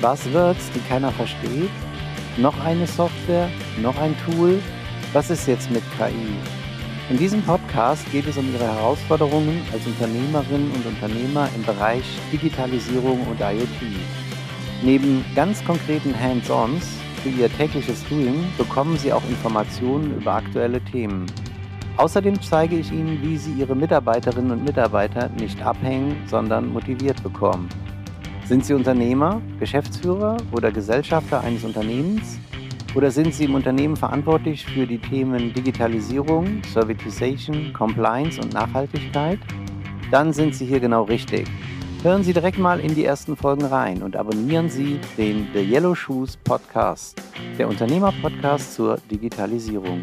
Buzzwords, die keiner versteht? Noch eine Software? Noch ein Tool? Was ist jetzt mit KI? In diesem Podcast geht es um Ihre Herausforderungen als Unternehmerinnen und Unternehmer im Bereich Digitalisierung und IoT. Neben ganz konkreten Hands-ons für Ihr tägliches Doing bekommen Sie auch Informationen über aktuelle Themen. Außerdem zeige ich Ihnen, wie Sie Ihre Mitarbeiterinnen und Mitarbeiter nicht abhängen, sondern motiviert bekommen. Sind Sie Unternehmer, Geschäftsführer oder Gesellschafter eines Unternehmens? Oder sind Sie im Unternehmen verantwortlich für die Themen Digitalisierung, Servitization, Compliance und Nachhaltigkeit? Dann sind Sie hier genau richtig. Hören Sie direkt mal in die ersten Folgen rein und abonnieren Sie den The Yellow Shoes Podcast, der Unternehmer-Podcast zur Digitalisierung.